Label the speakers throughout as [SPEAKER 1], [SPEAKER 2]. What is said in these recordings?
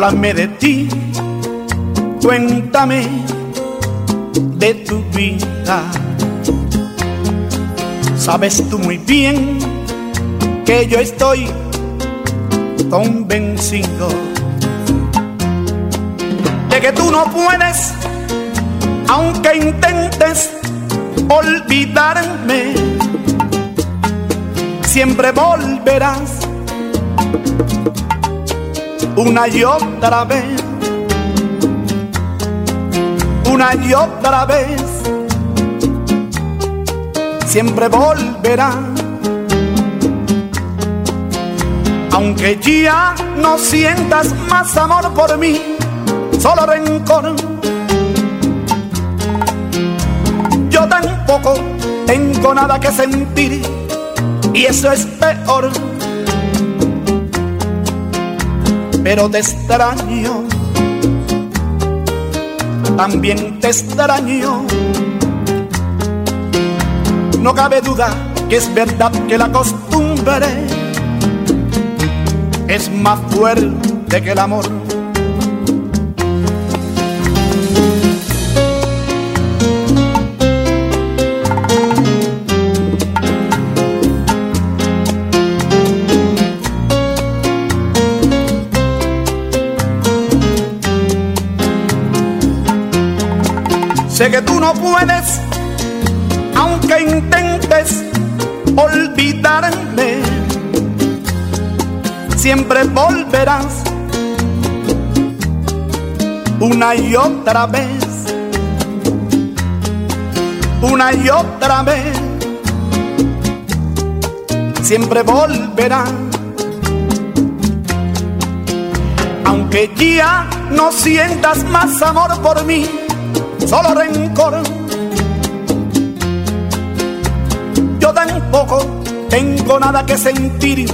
[SPEAKER 1] Háblame de ti, cuéntame de tu vida. Sabes tú muy bien que yo estoy convencido de que tú no puedes, aunque intentes olvidarme, siempre volverás una y otra vez, una y otra vez, siempre volverá. Aunque ya no sientas más amor por mí, solo rencor. Yo tampoco tengo nada que sentir y eso es peor pero te extraño, también te extraño. No cabe duda que es verdad que la costumbre es más fuerte que el amor. Puedes, aunque intentes olvidarme, siempre volverás una y otra vez, una y otra vez, siempre volverás. Aunque ya no sientas más amor por mí, solo rencor. Tampoco tengo nada que sentir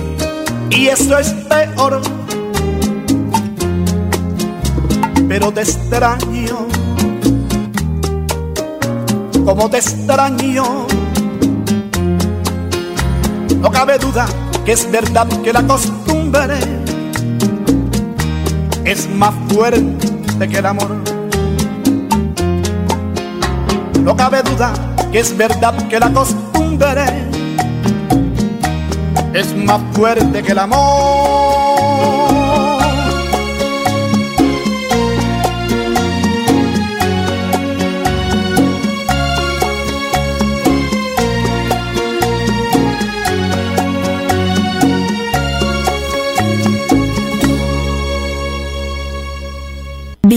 [SPEAKER 1] y eso es peor. Pero te extraño, como te extraño. No cabe duda que es verdad que la costumbre es más fuerte que el amor. No cabe duda que es verdad que la costumbre es más fuerte que el amor.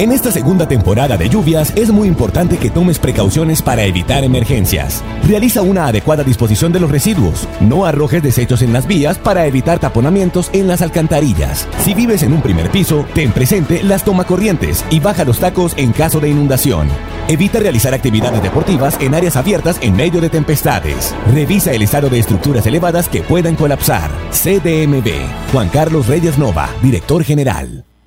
[SPEAKER 2] En esta segunda temporada de lluvias es muy importante que tomes precauciones para evitar emergencias. Realiza una adecuada disposición de los residuos. No arrojes desechos en las vías para evitar taponamientos en las alcantarillas. Si vives en un primer piso, ten presente las tomacorrientes y baja los tacos en caso de inundación. Evita realizar actividades deportivas en áreas abiertas en medio de tempestades. Revisa el estado de estructuras elevadas que puedan colapsar. CDMB. Juan Carlos Reyes Nova, director general.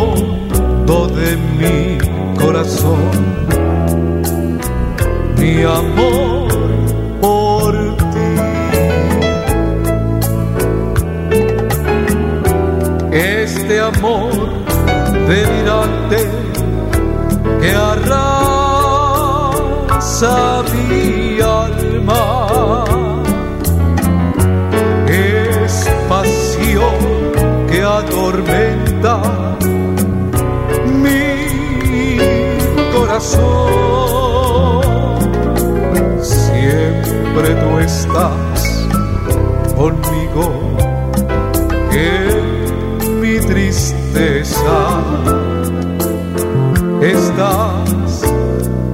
[SPEAKER 3] Fondo de mi corazón. Mi amor por ti. Este amor delirante que arrasa corazón. Siempre tú estás conmigo en mi tristeza. Estás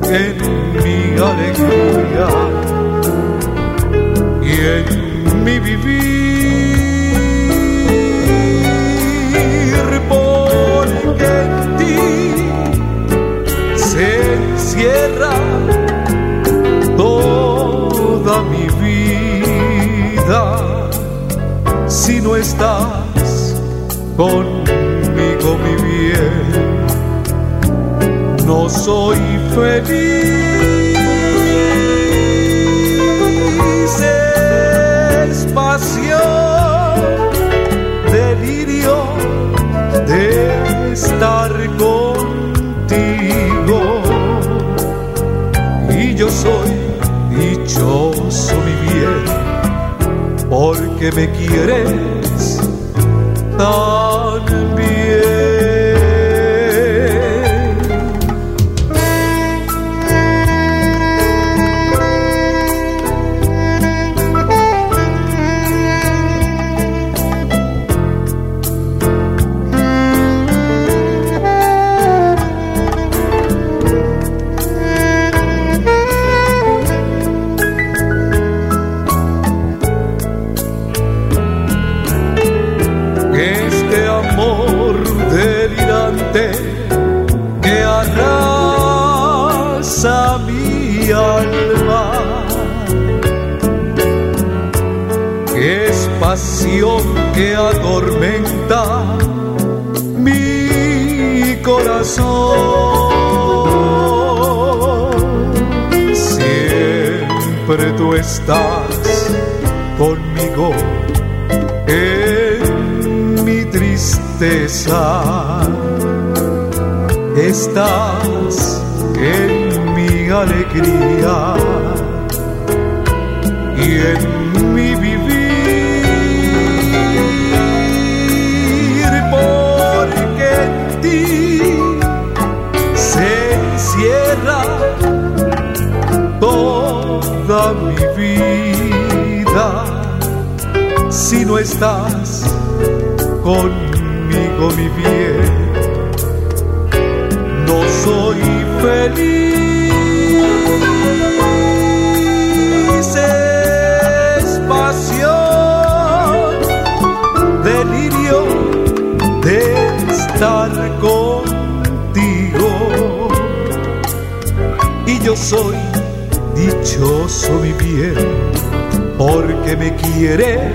[SPEAKER 3] en mi alegría en mi vivir, no estás conmigo, mi bien, no soy feliz. delirio de estar contigo. Y yo soy dichoso mi bien, porque me quieres que atormenta mi corazón. Siempre tú estás conmigo en mi tristeza. Estás en mi alegría y en mi vivir toda mi vida. Si no estás conmigo, mi bien, no soy feliz. Es pasión, delirio de estar contigo. Y yo soy dichoso mi bien, porque me quiere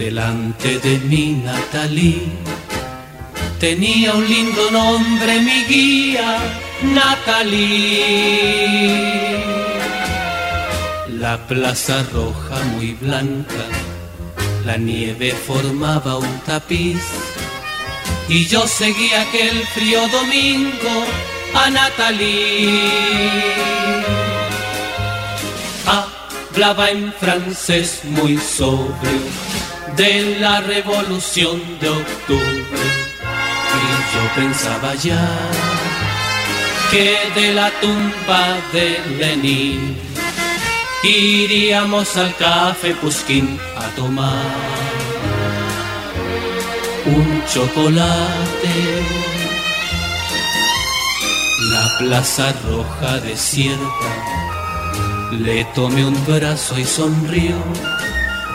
[SPEAKER 4] delante de mi Natalí. Tenía un lindo nombre mi guía, Natalí. La plaza roja muy blanca, la nieve formaba un tapiz. Y yo seguía aquel frío domingo a Natalí. Hablaba en francés muy sobrio de la revolución de octubre. Y yo pensaba ya que de la tumba de Lenin iríamos al café Puskin a tomar un chocolate. La plaza roja desierta, le tomé un brazo y sonrió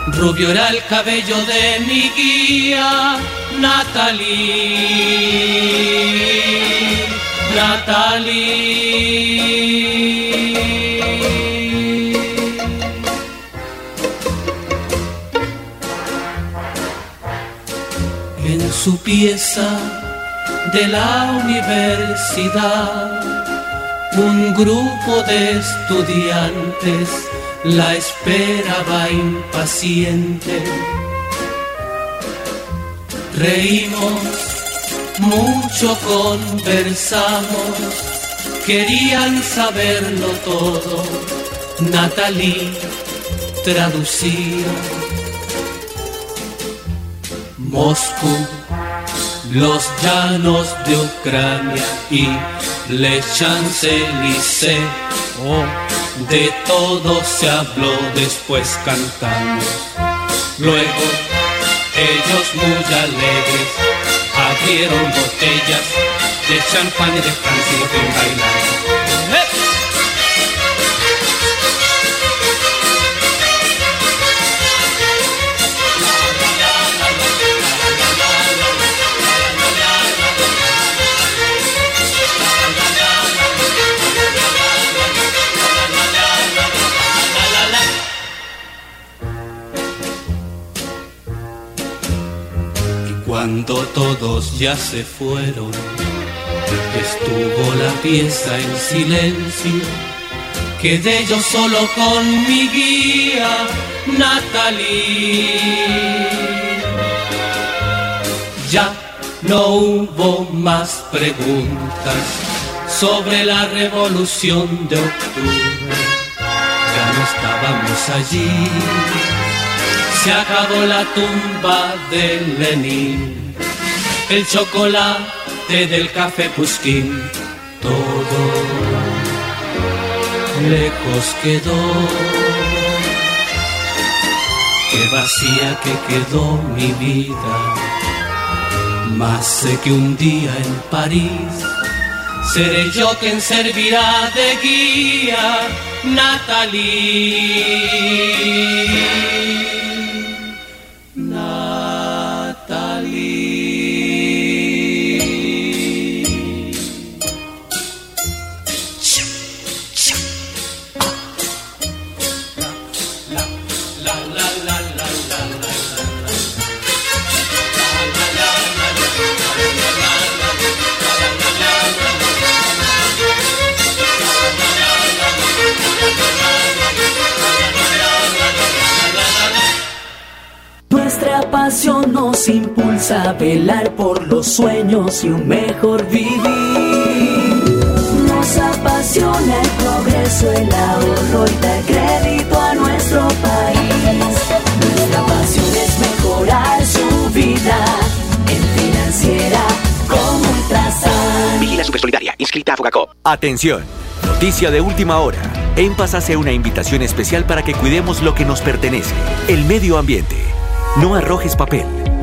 [SPEAKER 4] Rubio era el cabello de mi guía, Natalie, Natalie. En su pieza de la universidad, un grupo de estudiantes la esperaba impaciente. Reímos, mucho conversamos, querían saberlo todo. Natalie traducía. Moscú, los llanos de Ucrania y Le Champs-Élysées. De todo se habló después cantando. Luego ellos muy alegres abrieron botellas de champán y de Francia y bailando. Cuando todos ya se fueron, estuvo la pieza en silencio. Quedé yo solo con mi guía, Natalie. Ya no hubo más preguntas sobre la revolución de octubre. Ya no estábamos allí se acabó la tumba de Lenin, el chocolate del café Puskin, todo lejos quedó. Qué vacía que quedó mi vida, más sé que un día en París seré yo quien servirá de guía, Natalie.
[SPEAKER 5] A velar por los sueños y un mejor vivir. Nos apasiona el progreso, el ahorro y dar crédito a nuestro país. Nuestra pasión es mejorar su vida en financiera como Ultrasan.
[SPEAKER 6] Vigila Supersolidaria, inscrita a Fogacop. Atención, noticia de última hora. En Paz hace una invitación especial para que cuidemos lo que nos pertenece, el medio ambiente. No arrojes papel,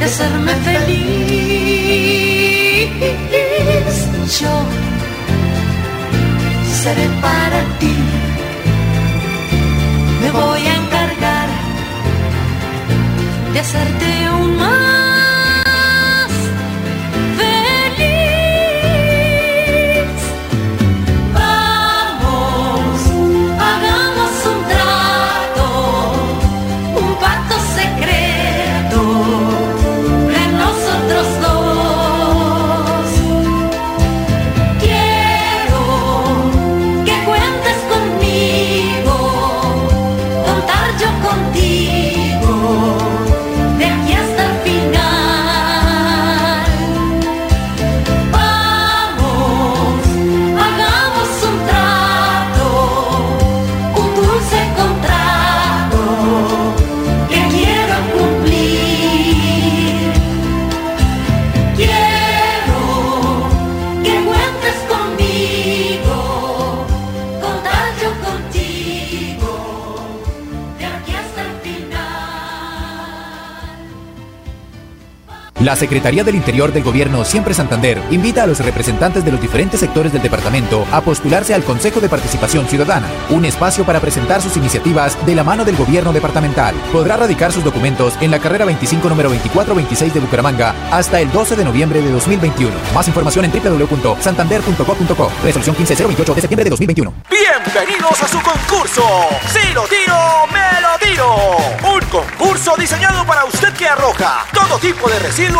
[SPEAKER 7] de hacerme feliz. Yo seré para ti, me voy a encargar de hacerte aún más
[SPEAKER 8] La Secretaría del Interior del Gobierno Siempre Santander invita a los representantes de los diferentes sectores del departamento a postularse al Consejo de Participación Ciudadana, un espacio para presentar sus iniciativas de la mano del gobierno departamental. Podrá radicar sus documentos en la carrera 25 número 2426 de Bucaramanga hasta el 12 de noviembre de 2021. Más información en www.santander.co.co. Resolución 15028 de septiembre de 2021.
[SPEAKER 9] Bienvenidos a su concurso. Si lo tiro, me lo tiro. Un concurso diseñado para usted que arroja todo tipo de residuos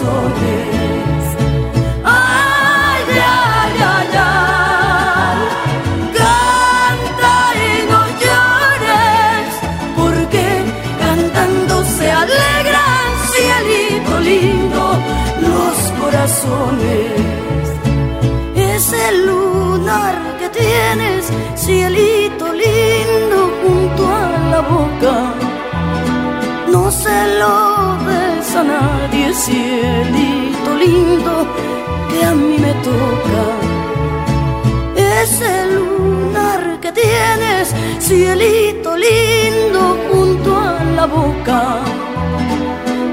[SPEAKER 10] Corazones. Ay, ay, ay, ay, canta y no llores, porque cantando se alegran, cielito lindo, los corazones. Ese lunar que tienes, cielito lindo, junto a la boca, no se lo des a cielito lindo, que a mí me toca. Ese lunar que tienes, cielito lindo, junto a la boca,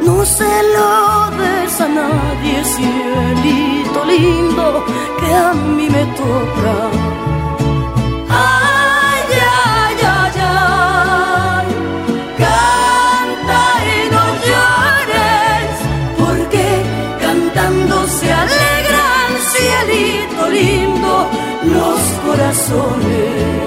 [SPEAKER 10] no se lo des a nadie, cielito lindo, que a mí me toca. Corazones.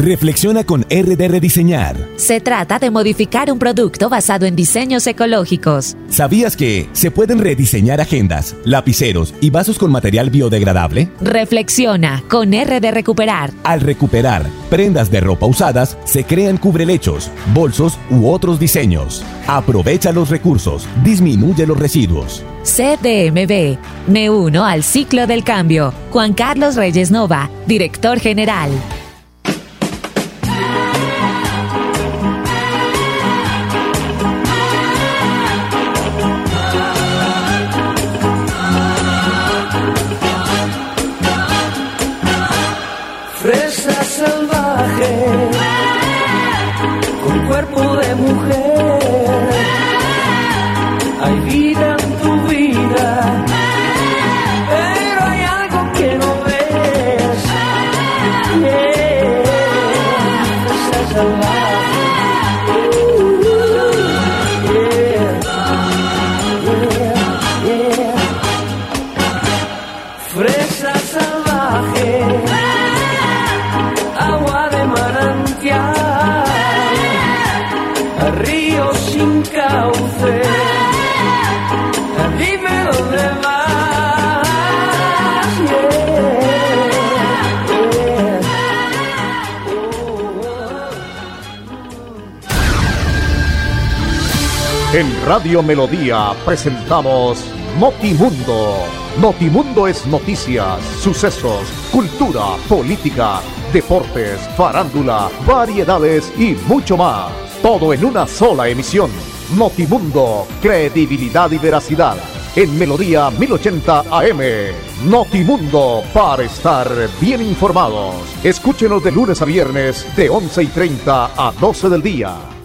[SPEAKER 2] Reflexiona con RD Rediseñar.
[SPEAKER 11] Se trata de modificar un producto basado en diseños ecológicos.
[SPEAKER 2] ¿Sabías que se pueden rediseñar agendas, lapiceros y vasos con material biodegradable?
[SPEAKER 11] Reflexiona con RD Recuperar.
[SPEAKER 2] Al recuperar prendas de ropa usadas, se crean cubrelechos, bolsos u otros diseños. Aprovecha los recursos, disminuye los residuos.
[SPEAKER 11] CDMB. Me uno al ciclo del cambio. Juan Carlos Reyes Nova, director general.
[SPEAKER 3] Sin cauce. Dime dónde
[SPEAKER 12] En Radio Melodía presentamos Notimundo. Notimundo es noticias, sucesos, cultura, política, deportes, farándula, variedades y mucho más. Todo en una sola emisión. Notimundo, credibilidad y veracidad. En Melodía 1080 AM. Notimundo, para estar bien informados. Escúchenos de lunes a viernes de 11 y 30 a 12 del día.